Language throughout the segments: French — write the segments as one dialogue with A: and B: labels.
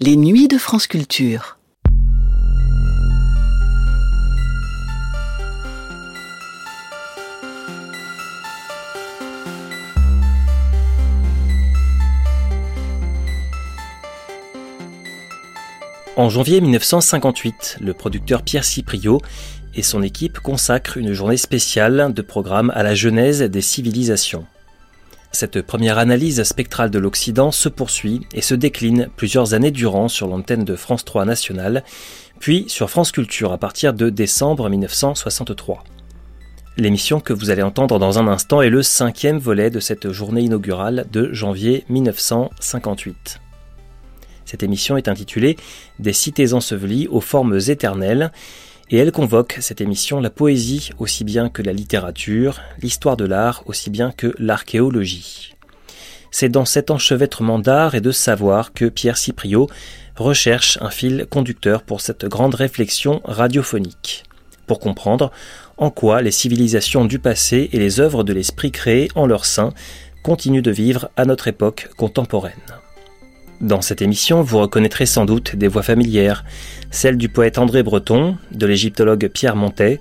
A: Les nuits de France Culture.
B: En janvier 1958, le producteur Pierre Cipriot et son équipe consacrent une journée spéciale de programme à la genèse des civilisations. Cette première analyse spectrale de l'Occident se poursuit et se décline plusieurs années durant sur l'antenne de France 3 nationale, puis sur France Culture à partir de décembre 1963. L'émission que vous allez entendre dans un instant est le cinquième volet de cette journée inaugurale de janvier 1958. Cette émission est intitulée Des cités ensevelies aux formes éternelles et elle convoque, cette émission, la poésie aussi bien que la littérature, l'histoire de l'art aussi bien que l'archéologie. C'est dans cet enchevêtrement d'art et de savoir que Pierre Cipriot recherche un fil conducteur pour cette grande réflexion radiophonique, pour comprendre en quoi les civilisations du passé et les œuvres de l'esprit créé en leur sein continuent de vivre à notre époque contemporaine. Dans cette émission, vous reconnaîtrez sans doute des voix familières, celles du poète André Breton, de l'égyptologue Pierre Montet,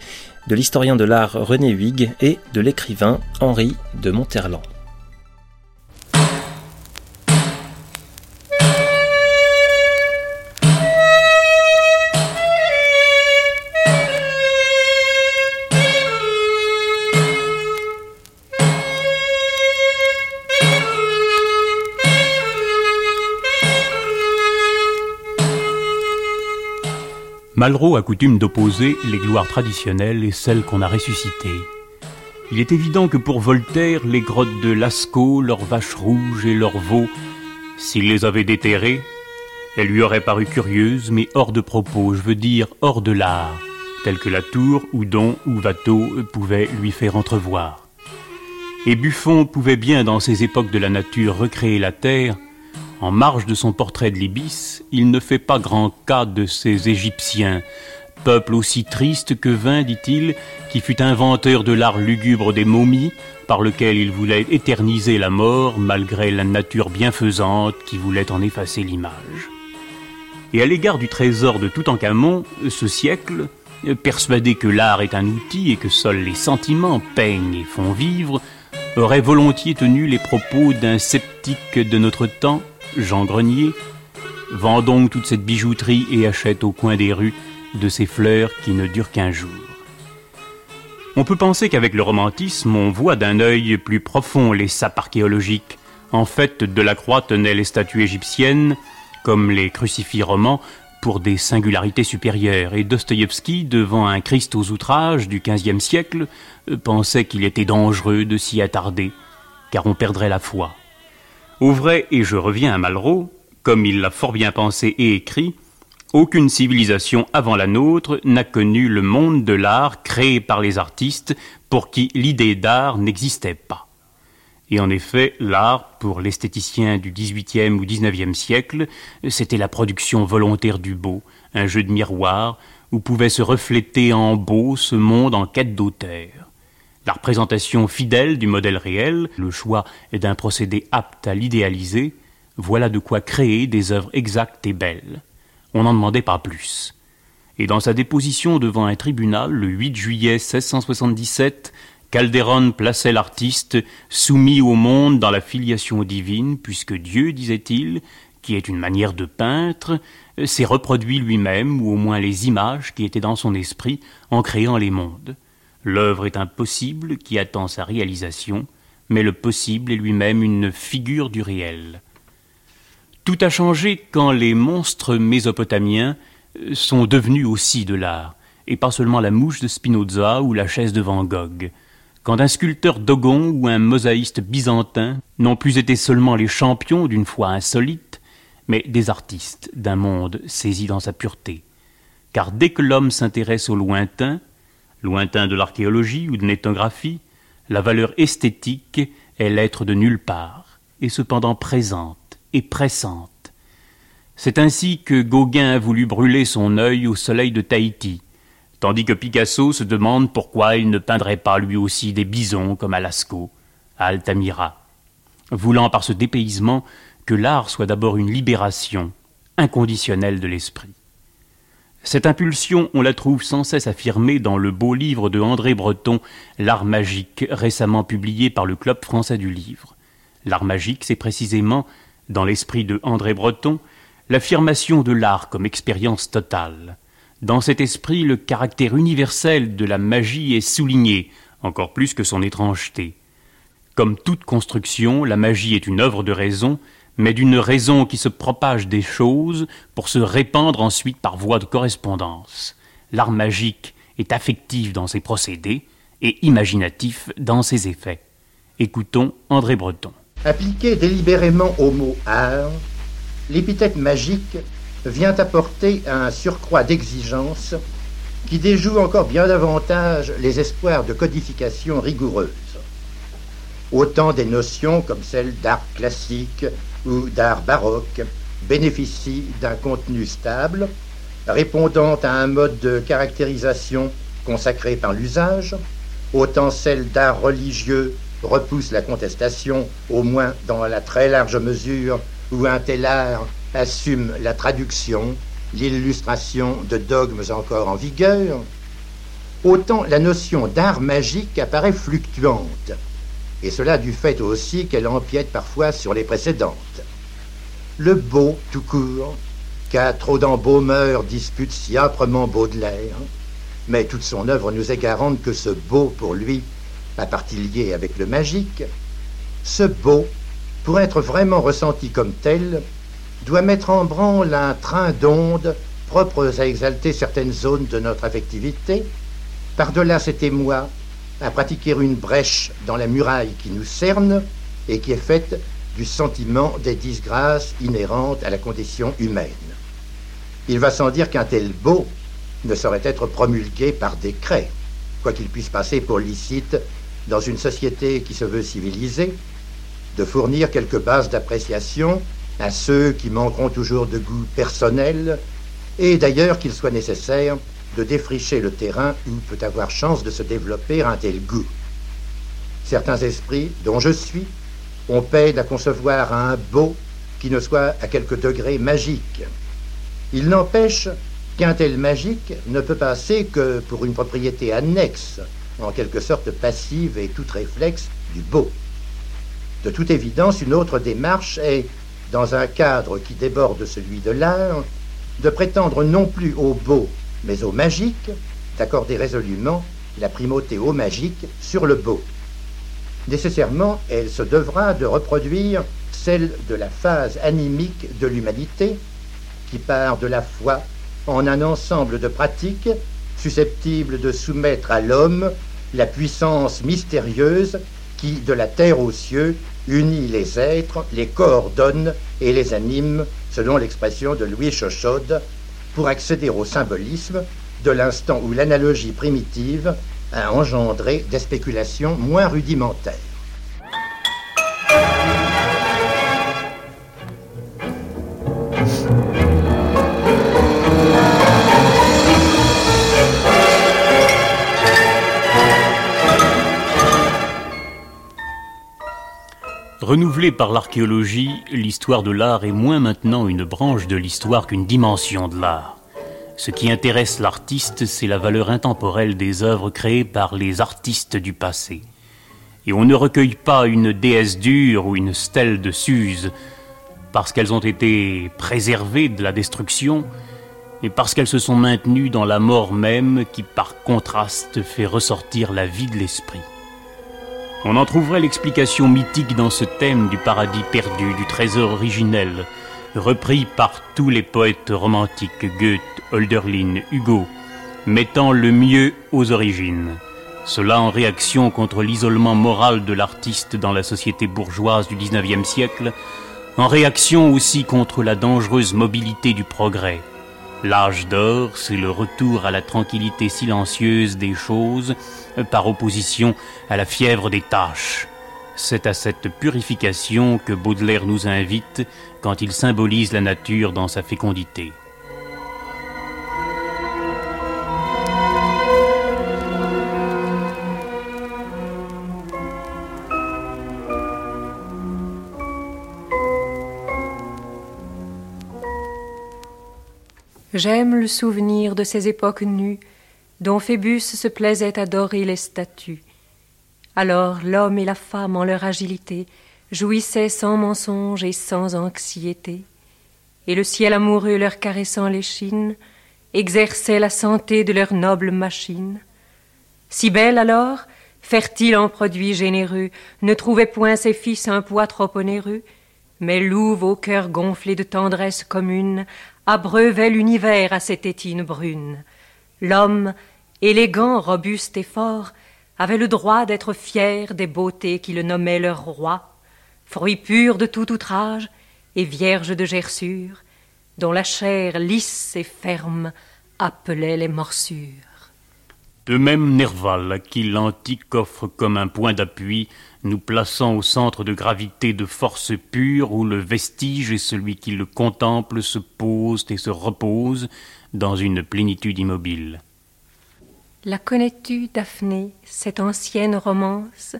B: de l'historien de l'art René Huyghe et de l'écrivain Henri de Monterland.
C: Malraux a coutume d'opposer les gloires traditionnelles et celles qu'on a ressuscitées. Il est évident que pour Voltaire, les grottes de Lascaux, leurs vaches rouges et leurs veaux, s'il les avait déterrées, elles lui auraient paru curieuses, mais hors de propos, je veux dire hors de l'art, tel que la tour, Houdon ou Watteau pouvaient lui faire entrevoir. Et Buffon pouvait bien, dans ces époques de la nature, recréer la terre, en marge de son portrait de l'Ibis, il ne fait pas grand cas de ces Égyptiens, peuple aussi triste que vain, dit-il, qui fut inventeur de l'art lugubre des momies, par lequel il voulait éterniser la mort malgré la nature bienfaisante qui voulait en effacer l'image. Et à l'égard du trésor de Toutankhamon, ce siècle, persuadé que l'art est un outil et que seuls les sentiments peignent et font vivre, aurait volontiers tenu les propos d'un sceptique de notre temps Jean Grenier, vend donc toute cette bijouterie et achète au coin des rues de ces fleurs qui ne durent qu'un jour. On peut penser qu'avec le romantisme, on voit d'un œil plus profond les sapes archéologiques. En fait, Delacroix tenait les statues égyptiennes, comme les crucifix romans, pour des singularités supérieures, et Dostoïevski, devant un Christ aux outrages du XVe siècle, pensait qu'il était dangereux de s'y attarder, car on perdrait la foi. Au vrai, et je reviens à Malraux, comme il l'a fort bien pensé et écrit, aucune civilisation avant la nôtre n'a connu le monde de l'art créé par les artistes pour qui l'idée d'art n'existait pas. Et en effet, l'art, pour l'esthéticien du XVIIIe ou XIXe siècle, c'était la production volontaire du beau, un jeu de miroir où pouvait se refléter en beau ce monde en quête d'auteur. La représentation fidèle du modèle réel, le choix est d'un procédé apte à l'idéaliser, voilà de quoi créer des œuvres exactes et belles. On n'en demandait pas plus. Et dans sa déposition devant un tribunal le 8 juillet 1677, Calderon plaçait l'artiste soumis au monde dans la filiation divine, puisque Dieu, disait-il, qui est une manière de peindre, s'est reproduit lui-même, ou au moins les images qui étaient dans son esprit, en créant les mondes. L'œuvre est un possible qui attend sa réalisation, mais le possible est lui-même une figure du réel. Tout a changé quand les monstres mésopotamiens euh, sont devenus aussi de l'art, et pas seulement la mouche de Spinoza ou la chaise de Van Gogh. Quand un sculpteur dogon ou un mosaïste byzantin n'ont plus été seulement les champions d'une foi insolite, mais des artistes d'un monde saisi dans sa pureté. Car dès que l'homme s'intéresse au lointain, Lointain de l'archéologie ou de l'ethnographie, la valeur esthétique est l'être de nulle part, et cependant présente et pressante. C'est ainsi que Gauguin a voulu brûler son œil au soleil de Tahiti, tandis que Picasso se demande pourquoi il ne peindrait pas lui aussi des bisons comme à Lascaux, à Altamira, voulant par ce dépaysement que l'art soit d'abord une libération, inconditionnelle de l'esprit. Cette impulsion, on la trouve sans cesse affirmée dans le beau livre de André Breton, L'art magique, récemment publié par le Club français du livre. L'art magique, c'est précisément, dans l'esprit de André Breton, l'affirmation de l'art comme expérience totale. Dans cet esprit, le caractère universel de la magie est souligné, encore plus que son étrangeté. Comme toute construction, la magie est une œuvre de raison, mais d'une raison qui se propage des choses pour se répandre ensuite par voie de correspondance. L'art magique est affectif dans ses procédés et imaginatif dans ses effets. Écoutons André Breton.
D: Appliqué délibérément au mot art, l'épithète magique vient apporter un surcroît d'exigence qui déjoue encore bien davantage les espoirs de codification rigoureuse. Autant des notions comme celles d'art classique ou d'art baroque bénéficient d'un contenu stable, répondant à un mode de caractérisation consacré par l'usage, autant celles d'art religieux repoussent la contestation, au moins dans la très large mesure où un tel art assume la traduction, l'illustration de dogmes encore en vigueur, autant la notion d'art magique apparaît fluctuante, et cela du fait aussi qu'elle empiète parfois sur les précédentes. Le beau, tout court, qu'à trop d'embaumeurs dispute si âprement Baudelaire, mais toute son œuvre nous est garante que ce beau, pour lui, a partie liée avec le magique, ce beau, pour être vraiment ressenti comme tel, doit mettre en branle un train d'ondes propres à exalter certaines zones de notre affectivité, par-delà cet émoi, à pratiquer une brèche dans la muraille qui nous cerne et qui est faite du sentiment des disgrâces inhérentes à la condition humaine. Il va sans dire qu'un tel beau ne saurait être promulgué par décret, quoi qu'il puisse passer pour licite dans une société qui se veut civilisée, de fournir quelques bases d'appréciation à ceux qui manqueront toujours de goût personnel, et d'ailleurs qu'il soit nécessaire de défricher le terrain où peut avoir chance de se développer un tel goût. Certains esprits, dont je suis, ont peine à concevoir un beau qui ne soit à quelque degré magique. Il n'empêche qu'un tel magique ne peut passer que pour une propriété annexe, en quelque sorte passive et toute réflexe, du beau. De toute évidence, une autre démarche est dans un cadre qui déborde celui de l'art, de prétendre non plus au beau, mais au magique, d'accorder résolument la primauté au magique sur le beau. Nécessairement, elle se devra de reproduire celle de la phase animique de l'humanité, qui part de la foi en un ensemble de pratiques susceptibles de soumettre à l'homme la puissance mystérieuse qui, de la terre aux cieux, unit les êtres, les coordonne et les anime, selon l'expression de Louis Chochaude, pour accéder au symbolisme de l'instant où l'analogie primitive a engendré des spéculations moins rudimentaires.
C: Renouvelée par l'archéologie, l'histoire de l'art est moins maintenant une branche de l'histoire qu'une dimension de l'art. Ce qui intéresse l'artiste, c'est la valeur intemporelle des œuvres créées par les artistes du passé. Et on ne recueille pas une déesse dure ou une stèle de Suse parce qu'elles ont été préservées de la destruction et parce qu'elles se sont maintenues dans la mort même qui par contraste fait ressortir la vie de l'esprit. On en trouverait l'explication mythique dans ce thème du paradis perdu, du trésor originel, repris par tous les poètes romantiques, Goethe, Hölderlin, Hugo, mettant le mieux aux origines. Cela en réaction contre l'isolement moral de l'artiste dans la société bourgeoise du XIXe siècle, en réaction aussi contre la dangereuse mobilité du progrès. L'âge d'or, c'est le retour à la tranquillité silencieuse des choses par opposition à la fièvre des tâches. C'est à cette purification que Baudelaire nous invite quand il symbolise la nature dans sa fécondité.
E: J'aime le souvenir de ces époques nues dont Phébus se plaisait à dorer les statues. Alors l'homme et la femme en leur agilité jouissaient sans mensonge et sans anxiété, et le ciel amoureux leur caressant l'échine exerçait la santé de leur noble machine. Si belle alors, fertile en produits généreux, ne trouvait point ses fils un poids trop onéreux, mais louve au cœur gonflé de tendresse commune, abreuvait l'univers à cette étine brune. L'homme, élégant, robuste et fort, avait le droit d'être fier des beautés qui le nommaient leur roi, fruit pur de tout outrage et vierge de gerçure, dont la chair lisse et ferme appelait les morsures.
C: De même Nerval, qui l'antique offre comme un point d'appui, nous plaçant au centre de gravité de force pure où le vestige et celui qui le contemple se posent et se reposent dans une plénitude immobile.
E: La connais-tu, Daphné, cette ancienne romance,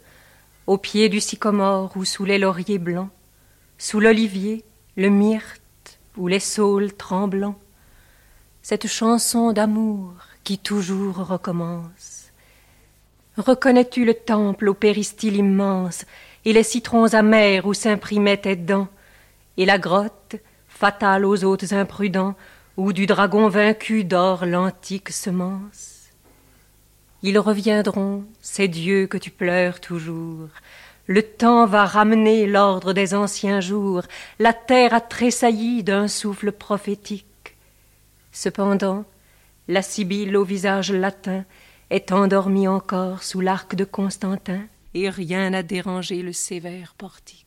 E: au pied du sycomore ou sous les lauriers blancs, sous l'olivier, le myrte ou les saules tremblants, cette chanson d'amour qui toujours recommence? Reconnais-tu le temple au péristyle immense et les citrons amers où s'imprimaient tes dents, et la grotte, fatale aux hôtes imprudents, où du dragon vaincu dort l'antique semence? Ils reviendront, ces dieux que tu pleures toujours. Le temps va ramener l'ordre des anciens jours. La terre a tressailli d'un souffle prophétique. Cependant, la sibylle au visage latin est endormie encore sous l'arc de Constantin, et rien n'a dérangé le sévère portique.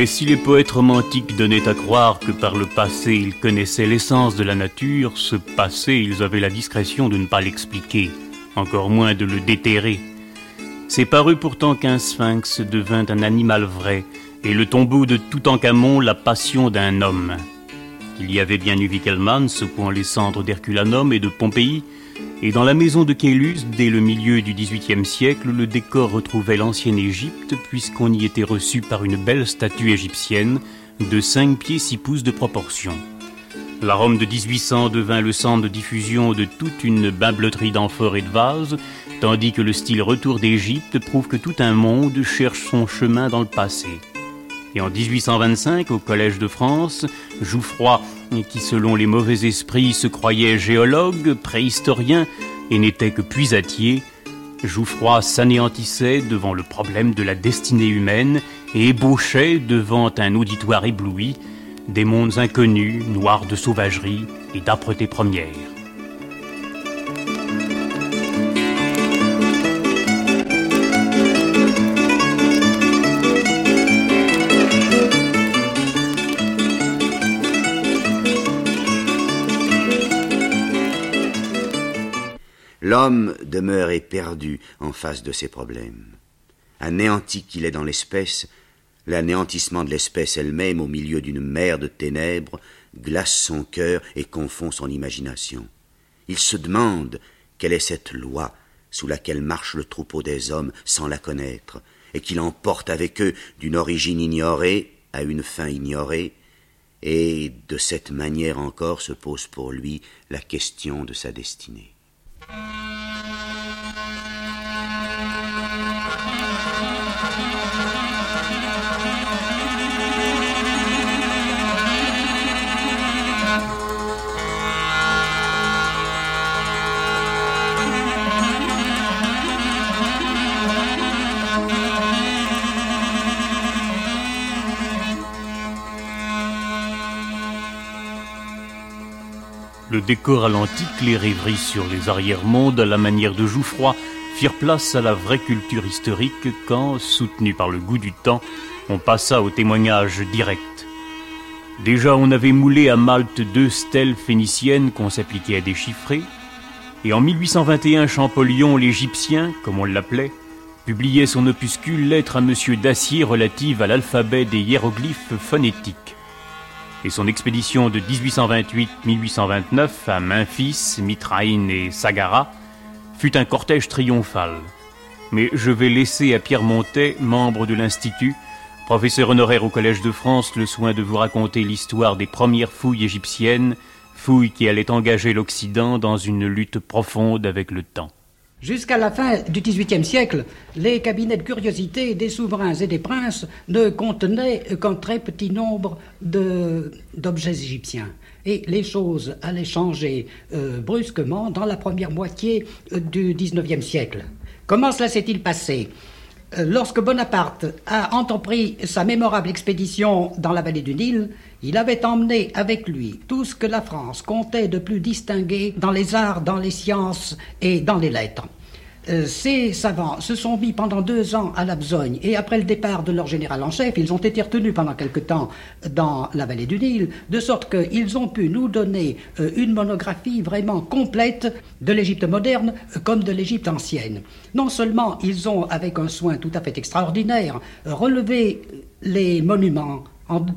C: Mais si les poètes romantiques donnaient à croire que par le passé ils connaissaient l'essence de la nature, ce passé ils avaient la discrétion de ne pas l'expliquer, encore moins de le déterrer. C'est par eux pourtant qu'un sphinx devint un animal vrai, et le tombeau de Toutankhamon la passion d'un homme. Il y avait bien eu Wickelmann secouant les cendres d'Herculanum et de Pompéi, et dans la maison de Kélus, dès le milieu du XVIIIe siècle, le décor retrouvait l'ancienne Égypte, puisqu'on y était reçu par une belle statue égyptienne de 5 pieds 6 pouces de proportion. La Rome de 1800 devint le centre de diffusion de toute une bimbeloterie d'amphores et de vases, tandis que le style retour d'Égypte prouve que tout un monde cherche son chemin dans le passé. Et en 1825, au Collège de France, Jouffroy qui selon les mauvais esprits se croyait géologue, préhistorien et n'était que puisatier, Jouffroy s'anéantissait devant le problème de la destinée humaine et ébauchait devant un auditoire ébloui des mondes inconnus, noirs de sauvagerie et d'âpreté première.
F: L'homme demeure éperdu en face de ces problèmes. Anéanti qu'il est dans l'espèce, l'anéantissement de l'espèce elle-même au milieu d'une mer de ténèbres glace son cœur et confond son imagination. Il se demande quelle est cette loi sous laquelle marche le troupeau des hommes sans la connaître, et qui l'emporte avec eux d'une origine ignorée à une fin ignorée, et de cette manière encore se pose pour lui la question de sa destinée. Bye.
C: Le décor à l'antique, les rêveries sur les arrière-mondes à la manière de Jouffroy firent place à la vraie culture historique quand, soutenu par le goût du temps, on passa au témoignage direct. Déjà on avait moulé à Malte deux stèles phéniciennes qu'on s'appliquait à déchiffrer, Et en 1821, Champollion l'Égyptien, comme on l'appelait, publiait son opuscule Lettre à Monsieur Dacier relative à l'alphabet des hiéroglyphes phonétiques. Et son expédition de 1828-1829 à Memphis, Mitraïn et Sagara fut un cortège triomphal. Mais je vais laisser à Pierre Montet, membre de l'Institut, professeur honoraire au Collège de France, le soin de vous raconter l'histoire des premières fouilles égyptiennes, fouilles qui allaient engager l'Occident dans une lutte profonde avec le temps.
G: Jusqu'à la fin du XVIIIe siècle, les cabinets de curiosité des souverains et des princes ne contenaient qu'un très petit nombre d'objets égyptiens. Et les choses allaient changer euh, brusquement dans la première moitié euh, du XIXe siècle. Comment cela s'est-il passé? Lorsque Bonaparte a entrepris sa mémorable expédition dans la vallée du Nil, il avait emmené avec lui tout ce que la France comptait de plus distingué dans les arts, dans les sciences et dans les lettres. Euh, ces savants se sont mis pendant deux ans à la besogne et après le départ de leur général en chef, ils ont été retenus pendant quelque temps dans la vallée du Nil, de sorte qu'ils ont pu nous donner euh, une monographie vraiment complète de l'Égypte moderne euh, comme de l'Égypte ancienne. Non seulement ils ont, avec un soin tout à fait extraordinaire, relevé les monuments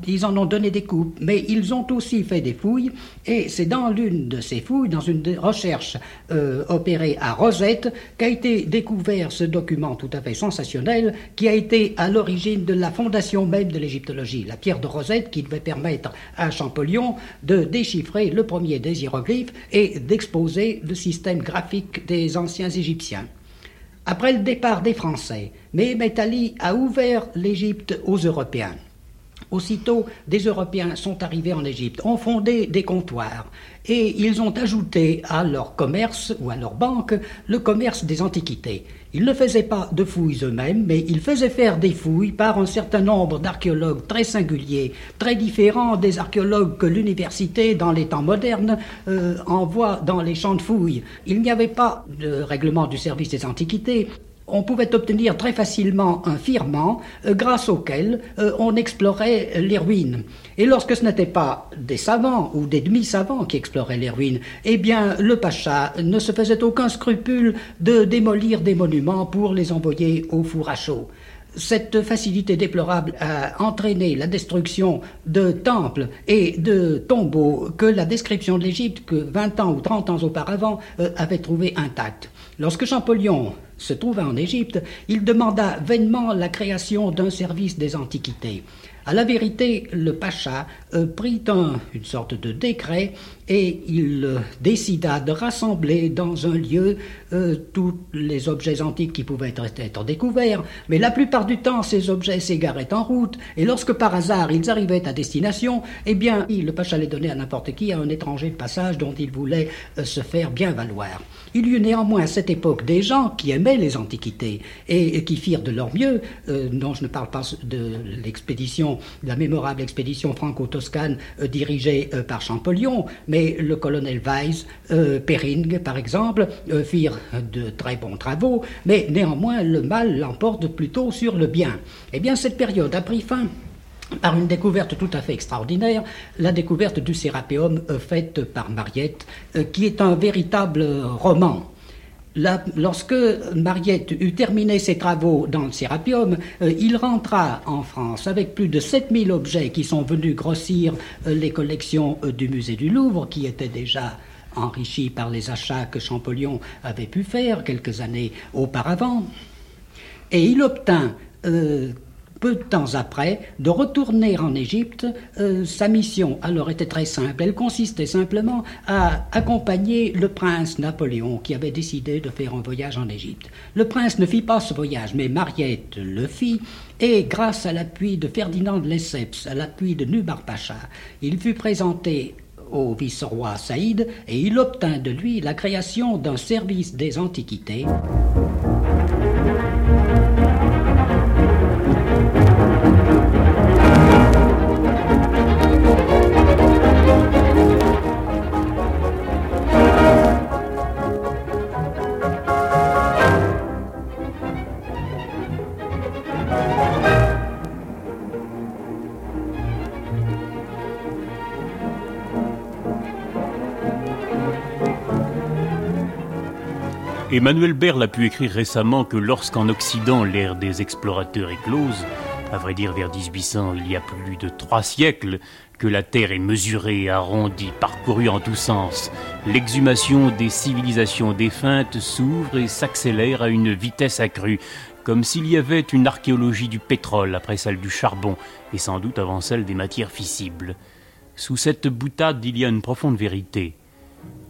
G: ils en ont donné des coupes, mais ils ont aussi fait des fouilles, et c'est dans l'une de ces fouilles, dans une recherche euh, opérée à Rosette, qu'a été découvert ce document tout à fait sensationnel, qui a été à l'origine de la fondation même de l'égyptologie, la pierre de Rosette, qui devait permettre à Champollion de déchiffrer le premier des hiéroglyphes et d'exposer le système graphique des anciens Égyptiens. Après le départ des Français, Mehmet Ali a ouvert l'Égypte aux Européens. Aussitôt, des Européens sont arrivés en Égypte, ont fondé des comptoirs et ils ont ajouté à leur commerce ou à leur banque le commerce des antiquités. Ils ne faisaient pas de fouilles eux-mêmes, mais ils faisaient faire des fouilles par un certain nombre d'archéologues très singuliers, très différents des archéologues que l'université, dans les temps modernes, euh, envoie dans les champs de fouilles. Il n'y avait pas de règlement du service des antiquités, on pouvait obtenir très facilement un firmament euh, grâce auquel euh, on explorait les ruines. Et lorsque ce n'était pas des savants ou des demi-savants qui exploraient les ruines, eh bien le pacha ne se faisait aucun scrupule de démolir des monuments pour les envoyer au four à chaud. Cette facilité déplorable a entraîné la destruction de temples et de tombeaux que la description de l'Égypte, que 20 ans ou 30 ans auparavant, euh, avait trouvé intacts. Lorsque Champollion se trouva en Égypte, il demanda vainement la création d'un service des antiquités. À la vérité, le pacha euh, prit une sorte de décret et il euh, décida de rassembler dans un lieu euh, tous les objets antiques qui pouvaient être, découverts, mais la plupart du temps ces objets s'égaraient en route, et lorsque par hasard ils arrivaient à destination, eh bien le pacha les donnait à n'importe qui, à un étranger de passage dont il voulait se faire bien valoir. Il y eut néanmoins à cette époque des gens qui aimaient les antiquités et, qui firent de leur mieux, dont je ne parle pas de l'expédition la mémorable expédition franco-toscane euh, dirigée euh, par Champollion, mais le colonel Weiss, euh, Pering par exemple, firent de très bons travaux, mais néanmoins le mal l'emporte plutôt sur le bien. Eh bien cette période a pris fin par une découverte tout à fait extraordinaire, la découverte du Sérapéum faite par Mariette, qui est un véritable roman lorsque Mariette eut terminé ses travaux dans le Sérapium, euh, il rentra en France avec plus de 7000 objets qui sont venus grossir euh, les collections euh, du musée du Louvre, qui étaient déjà enrichies par les achats que Champollion avait pu faire quelques années auparavant. Et il obtint peu de temps après, de retourner en Égypte. Euh, sa mission alors était très simple. Elle consistait simplement à accompagner le prince Napoléon qui avait décidé de faire un voyage en Égypte. Le prince ne fit pas ce voyage, mais Mariette le fit. Et grâce à l'appui de Ferdinand de Lesseps, à l'appui de Nubar Pacha, il fut présenté au vice-roi Saïd et il obtint de lui la création d'un service des antiquités.
C: Emmanuel Berle a pu écrire récemment que lorsqu'en Occident l'ère des explorateurs éclose, à vrai dire vers 1800, il y a plus de trois siècles, que la Terre est mesurée, arrondie, parcourue en tous sens, l'exhumation des civilisations défuntes s'ouvre et s'accélère à une vitesse accrue, comme s'il y avait une archéologie du pétrole après celle du charbon, et sans doute avant celle des matières fissibles. Sous cette boutade, il y a une profonde vérité.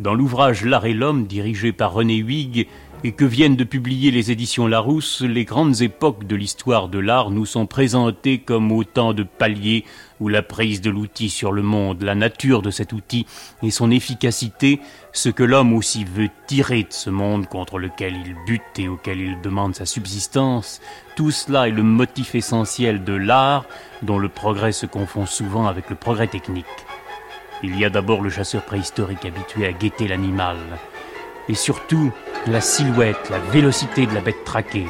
C: Dans l'ouvrage L'art et l'homme, dirigé par René Huyghe, et que viennent de publier les éditions Larousse, les grandes époques de l'histoire de l'art nous sont présentées comme autant de paliers où la prise de l'outil sur le monde, la nature de cet outil et son efficacité, ce que l'homme aussi veut tirer de ce monde contre lequel il bute et auquel il demande sa subsistance, tout cela est le motif essentiel de l'art dont le progrès se confond souvent avec le progrès technique. Il y a d'abord le chasseur préhistorique habitué à guetter l'animal, et surtout la silhouette, la vélocité de la bête traquée.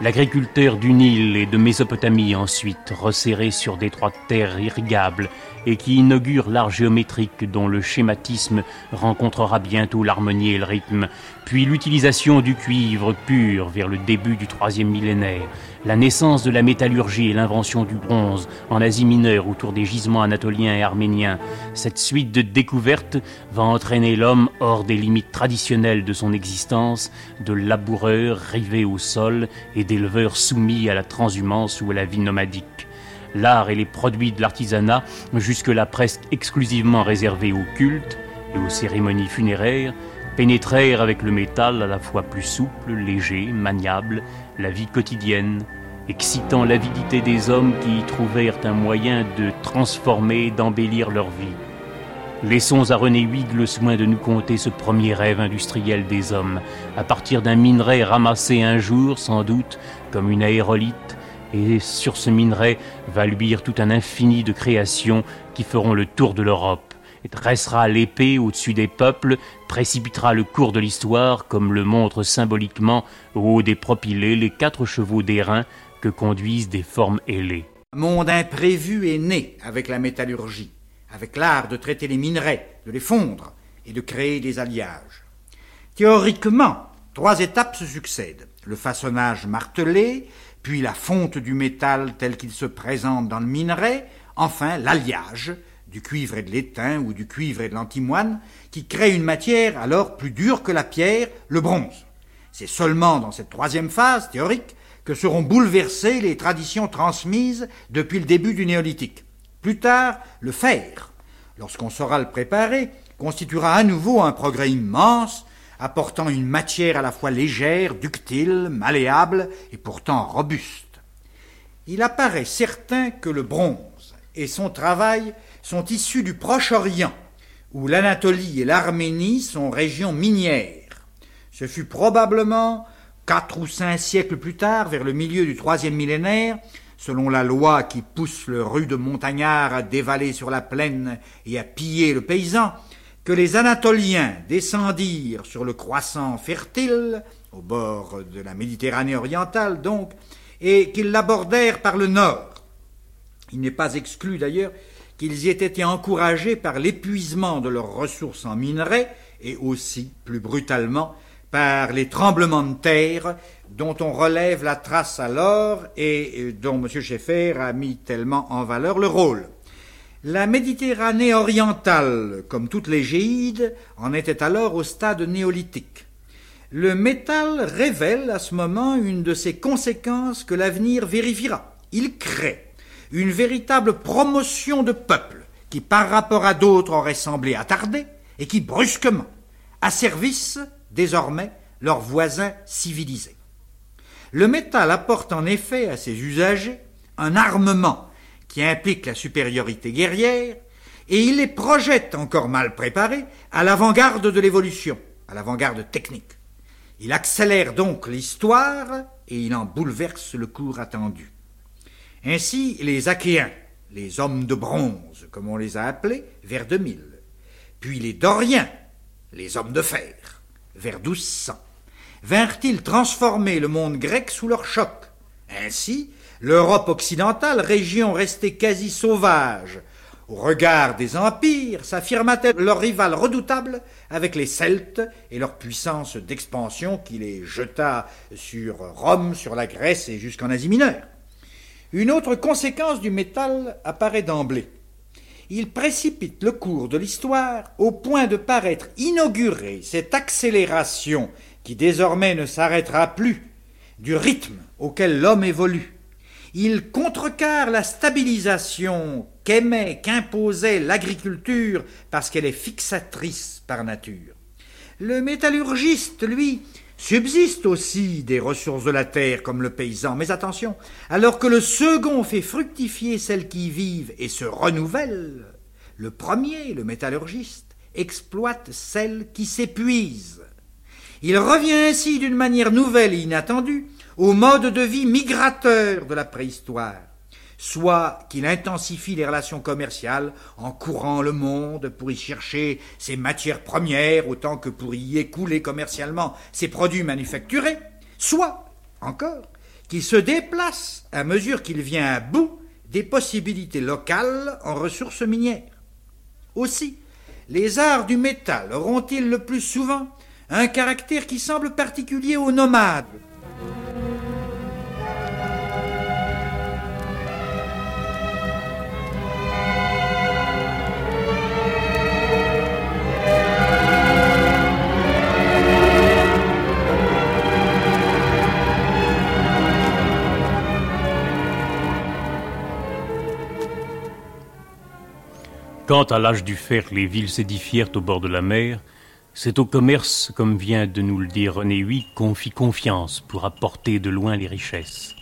C: L'agriculteur du Nil et de Mésopotamie ensuite, resserré sur d'étroites terres irrigables et qui inaugure l'art géométrique dont le schématisme rencontrera bientôt l'harmonie et le rythme, puis l'utilisation du cuivre pur vers le début du troisième millénaire, la naissance de la métallurgie et l'invention du bronze en Asie mineure autour des gisements anatoliens et arméniens, cette suite de découvertes va entraîner l'homme hors des limites traditionnelles de son existence, de laboureur rivé au sol et d'éleveur soumis à la transhumance ou à la vie nomadique. L'art et les produits de l'artisanat, jusque-là presque exclusivement réservés au culte et aux cérémonies funéraires, pénétrèrent avec le métal à la fois plus souple, léger, maniable, la vie quotidienne, excitant l'avidité des hommes qui y trouvèrent un moyen de transformer, d'embellir leur vie. Laissons à René Huyghe le soin de nous conter ce premier rêve industriel des hommes, à partir d'un minerai ramassé un jour, sans doute, comme une aérolite, et sur ce minerai va luire tout un infini de créations qui feront le tour de l'Europe, et dressera l'épée au-dessus des peuples, précipitera le cours de l'histoire, comme le montrent symboliquement au haut des propylées les quatre chevaux d'airain que conduisent des formes ailées.
H: Un monde imprévu est né avec la métallurgie, avec l'art de traiter les minerais, de les fondre et de créer des alliages. Théoriquement, trois étapes se succèdent. Le façonnage martelé, puis la fonte du métal tel qu'il se présente dans le minerai, enfin l'alliage du cuivre et de l'étain ou du cuivre et de l'antimoine, qui crée une matière alors plus dure que la pierre, le bronze. C'est seulement dans cette troisième phase théorique que seront bouleversées les traditions transmises depuis le début du néolithique. Plus tard, le fer, lorsqu'on saura le préparer, constituera à nouveau un progrès immense apportant une matière à la fois légère, ductile, malléable et pourtant robuste. Il apparaît certain que le bronze et son travail sont issus du Proche-Orient, où l'Anatolie et l'Arménie sont régions minières. Ce fut probablement quatre ou cinq siècles plus tard, vers le milieu du troisième millénaire, selon la loi qui pousse le rude montagnard à dévaler sur la plaine et à piller le paysan, que les Anatoliens descendirent sur le croissant fertile, au bord de la Méditerranée orientale donc, et qu'ils l'abordèrent par le nord. Il n'est pas exclu d'ailleurs qu'ils y aient été encouragés par l'épuisement de leurs ressources en minerais et aussi, plus brutalement, par les tremblements de terre dont on relève la trace alors et dont M. Schaeffer a mis tellement en valeur le rôle. La Méditerranée orientale, comme toutes les géides, en était alors au stade néolithique. Le métal révèle à ce moment une de ces conséquences que l'avenir vérifiera. Il crée une véritable promotion de peuple qui par rapport à d'autres aurait semblé attardé et qui brusquement asservissent désormais leurs voisins civilisés. Le métal apporte en effet à ses usagers un armement qui implique la supériorité guerrière, et il les projette encore mal préparés à l'avant-garde de l'évolution, à l'avant-garde technique. Il accélère donc l'histoire et il en bouleverse le cours attendu. Ainsi, les Achéens, les hommes de bronze, comme on les a appelés, vers 2000, puis les Doriens, les hommes de fer, vers 1200, vinrent-ils transformer le monde grec sous leur choc? Ainsi, L'Europe occidentale, région restée quasi sauvage, Au regard des empires, s'affirma-t-elle leur rival redoutable avec les Celtes et leur puissance d'expansion qui les jeta sur Rome, sur la Grèce et jusqu'en Asie mineure? Une autre conséquence du métal apparaît d'emblée. Il précipite le cours de l'histoire au point de paraître inaugurer cette accélération qui désormais ne s'arrêtera plus du rythme auquel l'homme évolue. Il contrecarre la stabilisation qu'aimait, qu'imposait l'agriculture parce qu'elle est fixatrice par nature. Le métallurgiste, lui, subsiste aussi des ressources de la terre comme le paysan, mais attention, alors que le second fait fructifier celles qui vivent et se renouvellent, le premier, le métallurgiste, exploite celles qui s'épuisent. Il revient ainsi d'une manière nouvelle et inattendue au mode de vie migrateur de la préhistoire, soit qu'il intensifie les relations commerciales en courant le monde pour y chercher ses matières premières autant que pour y écouler commercialement ses produits manufacturés, soit, encore, qu'il se déplace à mesure qu'il vient à bout des possibilités locales en ressources minières. Aussi, les arts du métal auront-ils le plus souvent un caractère qui semble particulier aux nomades.
C: Quand à l'âge du fer les villes s'édifièrent au bord de la mer, c'est au commerce, comme vient de nous le dire René VIII, qu'on fit confiance pour apporter de loin les richesses.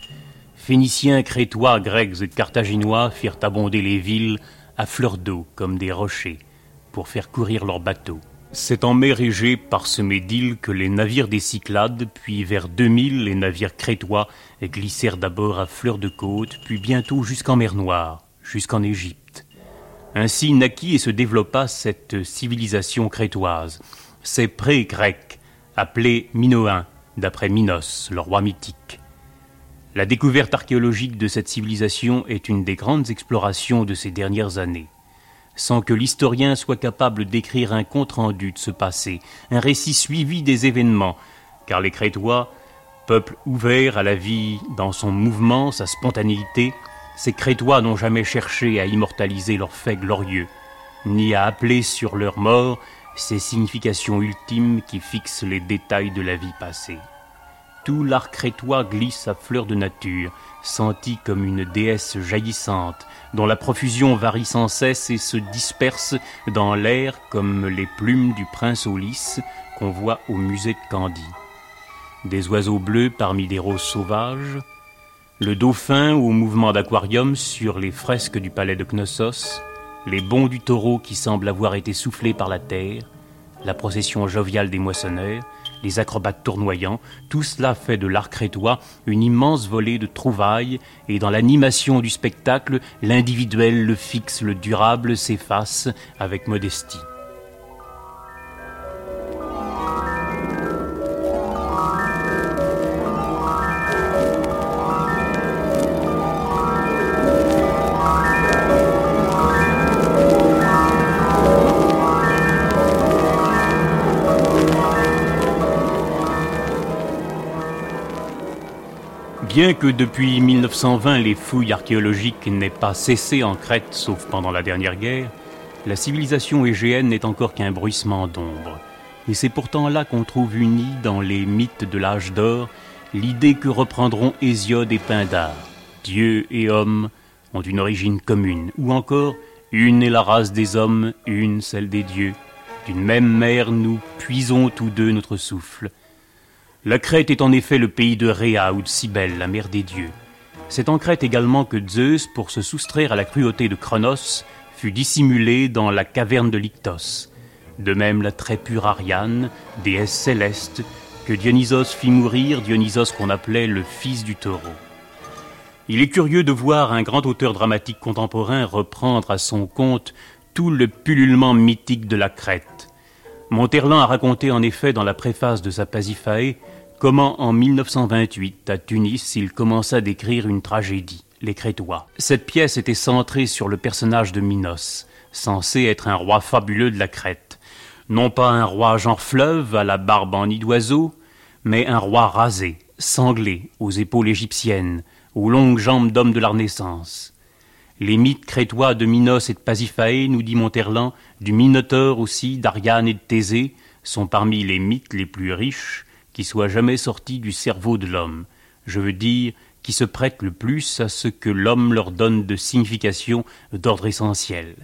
C: Phéniciens, Crétois, Grecs et Carthaginois firent abonder les villes à fleur d'eau comme des rochers pour faire courir leurs bateaux. C'est en mer Égée, parsemée d'îles, que les navires des Cyclades, puis vers 2000 les navires crétois glissèrent d'abord à fleur de côte, puis bientôt jusqu'en mer Noire, jusqu'en Égypte. Ainsi naquit et se développa cette civilisation crétoise, ces pré-grecs, appelés Minoens, d'après Minos, le roi mythique. La découverte archéologique de cette civilisation est une des grandes explorations de ces dernières années. Sans que l'historien soit capable d'écrire un compte-rendu de ce passé, un récit suivi des événements, car les Crétois, peuple ouvert à la vie dans son mouvement, sa spontanéité, ces Crétois n'ont jamais cherché à immortaliser leurs faits glorieux, ni à appeler sur leur mort ces significations ultimes qui fixent les détails de la vie passée. Tout l'art crétois glisse à fleur de nature, senti comme une déesse jaillissante, dont la profusion varie sans cesse et se disperse dans l'air comme les plumes du prince au lys qu'on voit au musée de Candie. Des oiseaux bleus parmi des roses sauvages, le dauphin au mouvement d'aquarium sur les fresques du palais de Knossos, les bonds du taureau qui semblent avoir été soufflés par la terre, la procession joviale des moissonneurs, les acrobates tournoyants, tout cela fait de l'art crétois une immense volée de trouvailles, et dans l'animation du spectacle, l'individuel, le fixe, le durable s'efface avec modestie. Bien que depuis 1920 les fouilles archéologiques n'aient pas cessé en Crète, sauf pendant la dernière guerre, la civilisation égéenne n'est encore qu'un bruissement d'ombre. Et c'est pourtant là qu'on trouve unie dans les mythes de l'âge d'or l'idée que reprendront Hésiode et Pindare. Dieu et homme ont une origine commune, ou encore une est la race des hommes, une celle des dieux. D'une même mère nous puisons tous deux notre souffle. La Crète est en effet le pays de Rhea ou de Cybèle, la mère des dieux. C'est en Crète également que Zeus, pour se soustraire à la cruauté de Cronos, fut dissimulé dans la caverne de Lyctos. De même la très pure Ariane, déesse céleste, que Dionysos fit mourir, Dionysos qu'on appelait le fils du taureau. Il est curieux de voir un grand auteur dramatique contemporain reprendre à son compte tout le pullulement mythique de la Crète. Monterland a raconté en effet dans la préface de sa Pasiphae comment en 1928, à Tunis, il commença d'écrire une tragédie. les Crétois. Cette pièce était centrée sur le personnage de Minos, censé être un roi fabuleux de la Crète. Non pas un roi genre fleuve à la barbe en nid d'oiseau, mais un roi rasé, sanglé, aux épaules égyptiennes, aux longues jambes d'homme de la Renaissance. Les mythes crétois de Minos et de Pasiphae, nous dit Monterland, du Minotaure aussi, d'Ariane et de Thésée, sont parmi les mythes les plus riches qui soient jamais sortis du cerveau de l'homme. Je veux dire, qui se prêtent le plus à ce que l'homme leur donne de signification d'ordre essentiel.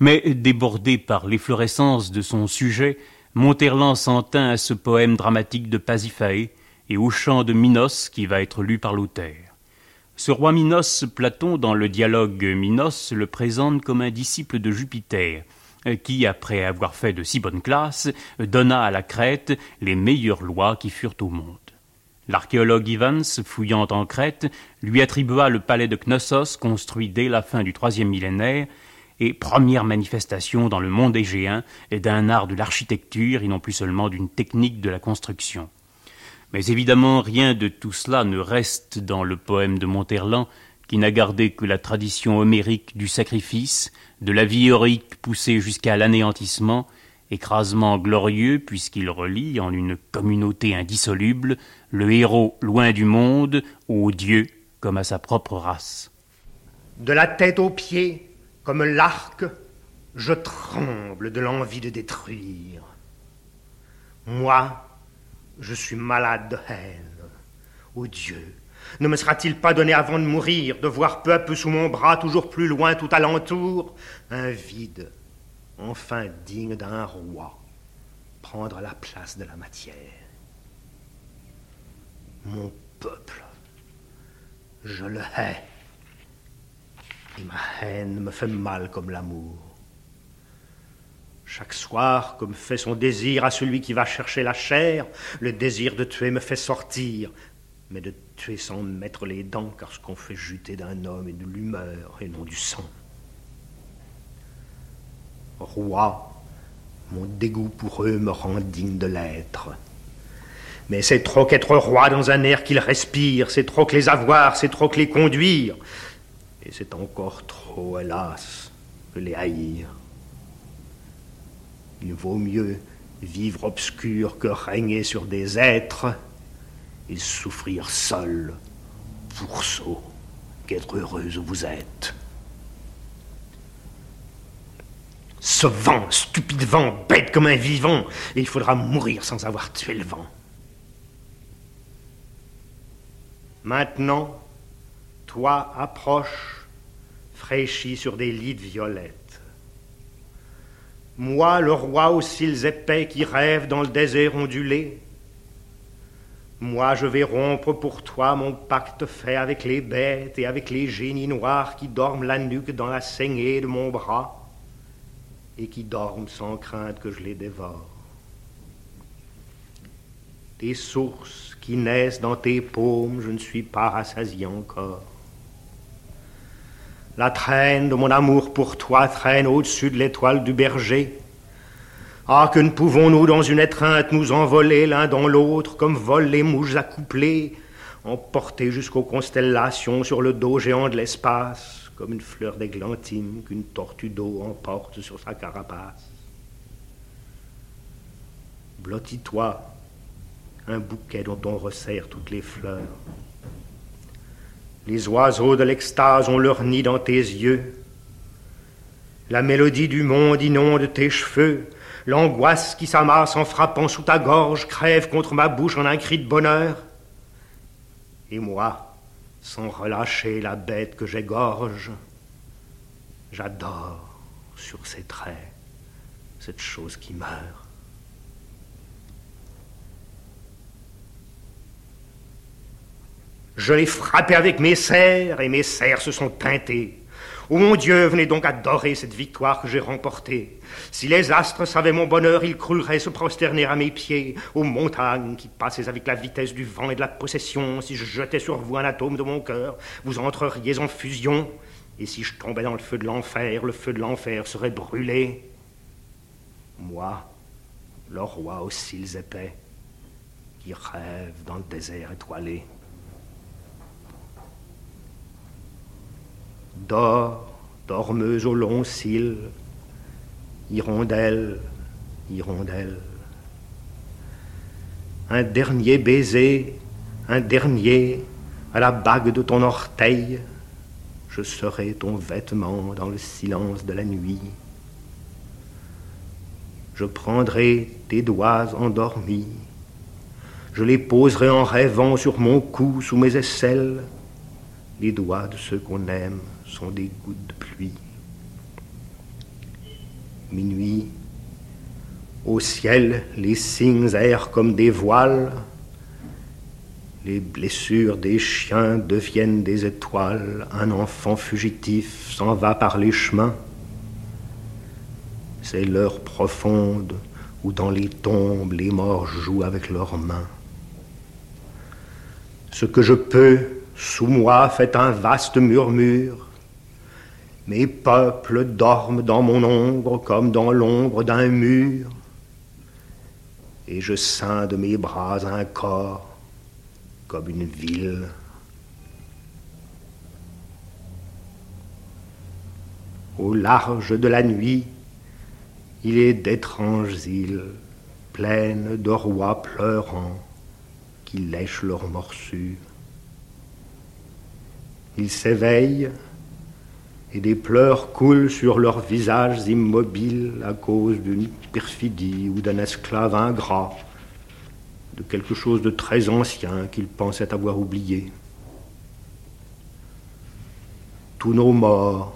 C: Mais débordé par l'efflorescence de son sujet, Monterland s'en tint à ce poème dramatique de Pasiphae et au chant de Minos qui va être lu par l'auteur. Ce roi Minos, Platon, dans le dialogue Minos, le présente comme un disciple de Jupiter, qui, après avoir fait de si bonnes classes, donna à la Crète les meilleures lois qui furent au monde. L'archéologue Evans, fouillant en Crète, lui attribua le palais de Knossos, construit dès la fin du troisième millénaire, et première manifestation dans le monde égéen d'un art de l'architecture et non plus seulement d'une technique de la construction. Mais évidemment, rien de tout cela ne reste dans le poème de Monterland, qui n'a gardé que la tradition homérique du sacrifice, de la vie héroïque poussée jusqu'à l'anéantissement, écrasement glorieux puisqu'il relie en une communauté indissoluble le héros loin du monde au Dieu comme à sa propre race.
I: De la tête aux pieds, comme l'arc, je tremble de l'envie de détruire. Moi, je suis malade de haine. Ô Dieu, ne me sera-t-il pas donné avant de mourir de voir peu à peu sous mon bras, toujours plus loin tout alentour, un vide, enfin digne d'un roi, prendre la place de la matière Mon peuple, je le hais, et ma haine me fait mal comme l'amour. Chaque soir, comme fait son désir à celui qui va chercher la chair, le désir de tuer me fait sortir, mais de tuer sans mettre les dents, car ce qu'on fait juter d'un homme est de l'humeur et non du sang. Roi, mon dégoût pour eux me rend digne de l'être. Mais c'est trop qu'être roi dans un air qu'il respire, c'est trop que les avoir, c'est trop que les conduire, et c'est encore trop, hélas, que les haïr. Il vaut mieux vivre obscur que régner sur des êtres et souffrir seul, pourceau, qu'être heureuse où vous êtes. Ce vent, stupide vent, bête comme un vivant, et il faudra mourir sans avoir tué le vent. Maintenant, toi approche, fraîchi sur des lits de violettes. Moi, le roi aux cils épais qui rêve dans le désert ondulé, moi je vais rompre pour toi mon pacte fait avec les bêtes et avec les génies noirs qui dorment la nuque dans la saignée de mon bras et qui dorment sans crainte que je les dévore. Tes sources qui naissent dans tes paumes, je ne suis pas rassasié encore. La traîne de mon amour pour toi traîne au-dessus de l'étoile du berger. Ah, que ne pouvons-nous dans une étreinte nous envoler l'un dans l'autre comme volent les mouches accouplées, emportés jusqu'aux constellations sur le dos géant de l'espace, comme une fleur d'églantine qu'une tortue d'eau emporte sur sa carapace. Blottis-toi, un bouquet dont on resserre toutes les fleurs. Les oiseaux de l'extase ont leur nid dans tes yeux. La mélodie du monde inonde tes cheveux. L'angoisse qui s'amasse en frappant sous ta gorge crève contre ma bouche en un cri de bonheur. Et moi, sans relâcher la bête que j'égorge, j'adore sur ses traits cette chose qui meurt. Je l'ai frappé avec mes serres, et mes serres se sont teintées. Oh mon Dieu, venez donc adorer cette victoire que j'ai remportée. Si les astres savaient mon bonheur, ils crouleraient se prosterner à mes pieds. Aux montagnes qui passez avec la vitesse du vent et de la possession, si je jetais sur vous un atome de mon cœur, vous entreriez en fusion. Et si je tombais dans le feu de l'enfer, le feu de l'enfer serait brûlé. Moi, le roi aux cils épais, qui rêve dans le désert étoilé. Dors, dormeuse aux longs cils, hirondelle, hirondelle. Un dernier baiser, un dernier à la bague de ton orteil, je serai ton vêtement dans le silence de la nuit. Je prendrai tes doigts endormis, je les poserai en rêvant sur mon cou sous mes aisselles. Les doigts de ceux qu'on aime sont des gouttes de pluie. Minuit, au ciel, les signes errent comme des voiles. Les blessures des chiens deviennent des étoiles. Un enfant fugitif s'en va par les chemins. C'est l'heure profonde où dans les tombes les morts jouent avec leurs mains. Ce que je peux, sous moi, fait un vaste murmure. Mes peuples dorment dans mon ombre comme dans l'ombre d'un mur. Et je ceins de mes bras un corps comme une ville. Au large de la nuit, il est d'étranges îles, pleines de rois pleurants qui lèchent leurs morsures. Ils s'éveillent et des pleurs coulent sur leurs visages immobiles à cause d'une perfidie ou d'un esclave ingrat de quelque chose de très ancien qu'ils pensaient avoir oublié. Tous nos morts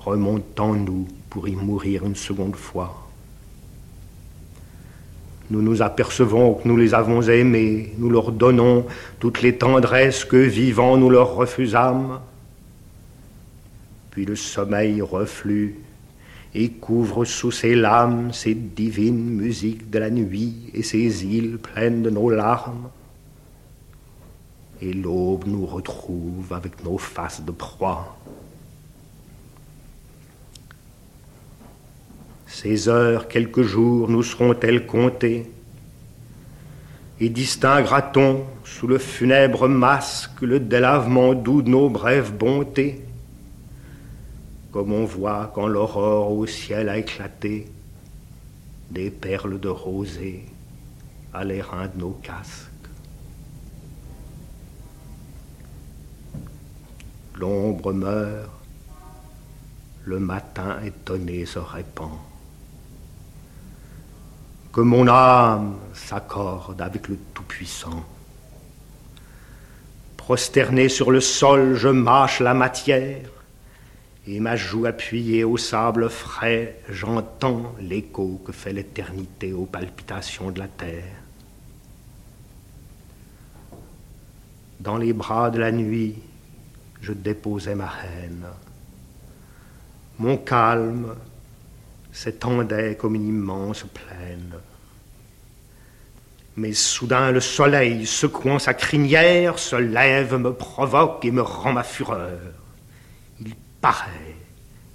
I: remontent en nous pour y mourir une seconde fois. Nous nous apercevons que nous les avons aimés, nous leur donnons toutes les tendresses que vivant nous leur refusâmes. Puis le sommeil reflue et couvre sous ses lames ces divines musiques de la nuit et ces îles pleines de nos larmes. Et l'aube nous retrouve avec nos faces de proie. Ces heures, quelques jours, nous seront-elles comptées? Et distinguera-t-on, sous le funèbre masque, le délavement doux de nos brèves bontés? Comme on voit quand l'aurore au ciel a éclaté, des perles de rosée à l'airain de nos casques. L'ombre meurt, le matin étonné se répand. Que mon âme s'accorde avec le Tout-Puissant. Prosterné sur le sol, je mâche la matière et ma joue appuyée au sable frais, j'entends l'écho que fait l'éternité aux palpitations de la terre. Dans les bras de la nuit, je déposais ma haine. Mon calme s'étendait comme une immense plaine. Mais soudain le soleil, secouant sa crinière, se lève, me provoque et me rend ma fureur paraît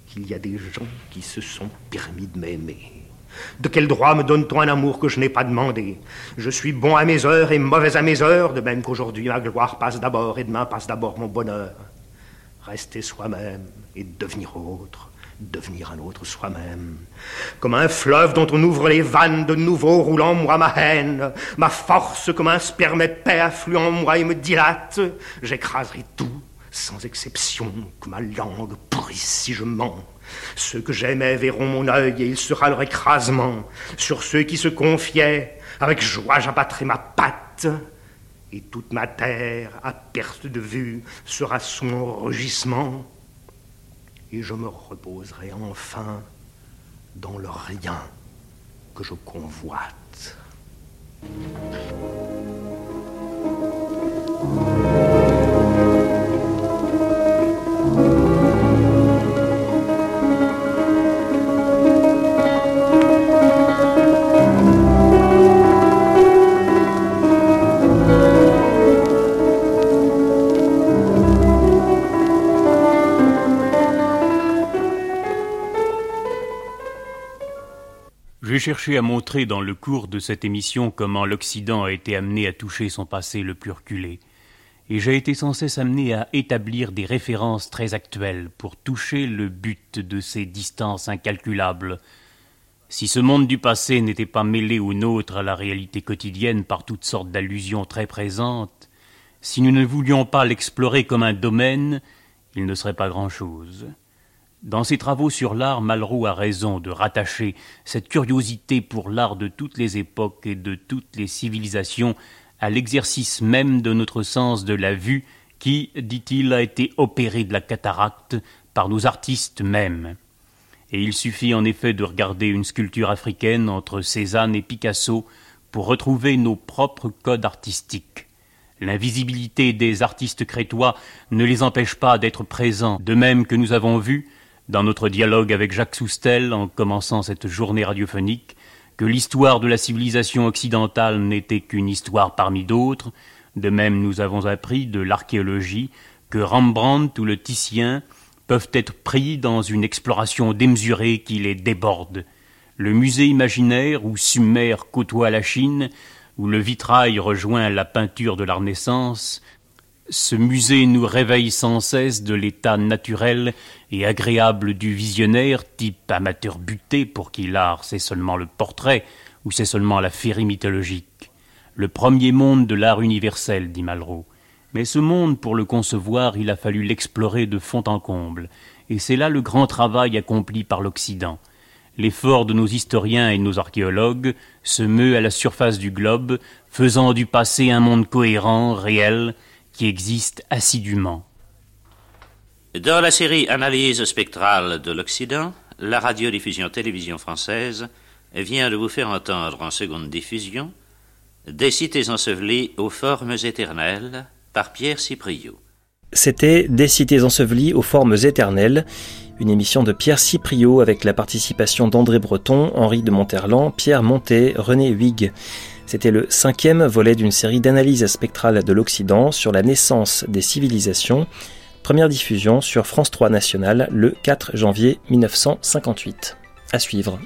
I: qu'il y a des gens qui se sont permis de m'aimer. De quel droit me donne-t-on un amour que je n'ai pas demandé? Je suis bon à mes heures et mauvais à mes heures, de même qu'aujourd'hui ma gloire passe d'abord et demain passe d'abord mon bonheur. Rester soi-même et devenir autre, devenir un autre soi-même. Comme un fleuve dont on ouvre les vannes de nouveau, roulant moi ma haine, ma force comme un sperme épais afflue en moi et me dilate, j'écraserai tout sans exception, que ma langue pourrisse si je mens. Ceux que j'aimais verront mon œil et il sera leur écrasement. Sur ceux qui se confiaient, avec joie j'abattrai ma patte. Et toute ma terre, à perte de vue, sera mon rugissement. Et je me reposerai enfin dans le rien que je convoite.
C: J'ai cherché à montrer dans le cours de cette émission comment l'Occident a été amené à toucher son passé le plus reculé, et j'ai été sans cesse amené à établir des références très actuelles pour toucher le but de ces distances incalculables. Si ce monde du passé n'était pas mêlé au nôtre à la réalité quotidienne par toutes sortes d'allusions très présentes, si nous ne voulions pas l'explorer comme un domaine, il ne serait pas grand-chose. Dans ses travaux sur l'art, Malraux a raison de rattacher cette curiosité pour l'art de toutes les époques et de toutes les civilisations à l'exercice même de notre sens de la vue qui, dit-il, a été opéré de la cataracte par nos artistes mêmes. Et il suffit en effet de regarder une sculpture africaine entre Cézanne et Picasso pour retrouver nos propres codes artistiques. L'invisibilité des artistes crétois ne les empêche pas d'être présents, de même que nous avons vu, dans notre dialogue avec Jacques Soustel en commençant cette journée radiophonique, que l'histoire de la civilisation occidentale n'était qu'une histoire parmi d'autres, de même nous avons appris de l'archéologie que Rembrandt ou le Titien peuvent être pris dans une exploration démesurée qui les déborde. Le musée imaginaire où Sumer côtoie la Chine, où le vitrail rejoint la peinture de la Renaissance, ce musée nous réveille sans cesse de l'état naturel et agréable du visionnaire, type amateur buté pour qui l'art c'est seulement le portrait ou c'est seulement la féerie mythologique. Le premier monde de l'art universel, dit Malraux. Mais ce monde, pour le concevoir, il a fallu l'explorer de fond en comble, et c'est là le grand travail accompli par l'Occident. L'effort de nos historiens et de nos archéologues se meut à la surface du globe, faisant du passé un monde cohérent, réel, qui existe assidûment.
J: Dans la série Analyse spectrale de l'Occident, la radiodiffusion télévision française vient de vous faire entendre en seconde diffusion Des cités ensevelies aux formes éternelles par Pierre Cipriot.
B: C'était Des cités ensevelies aux formes éternelles, une émission de Pierre Cipriot avec la participation d'André Breton, Henri de Monterland, Pierre Montet, René Huyghe. C'était le cinquième volet d'une série d'analyses spectrales de l'Occident sur la naissance des civilisations, première diffusion sur France 3 National le 4 janvier 1958. À suivre.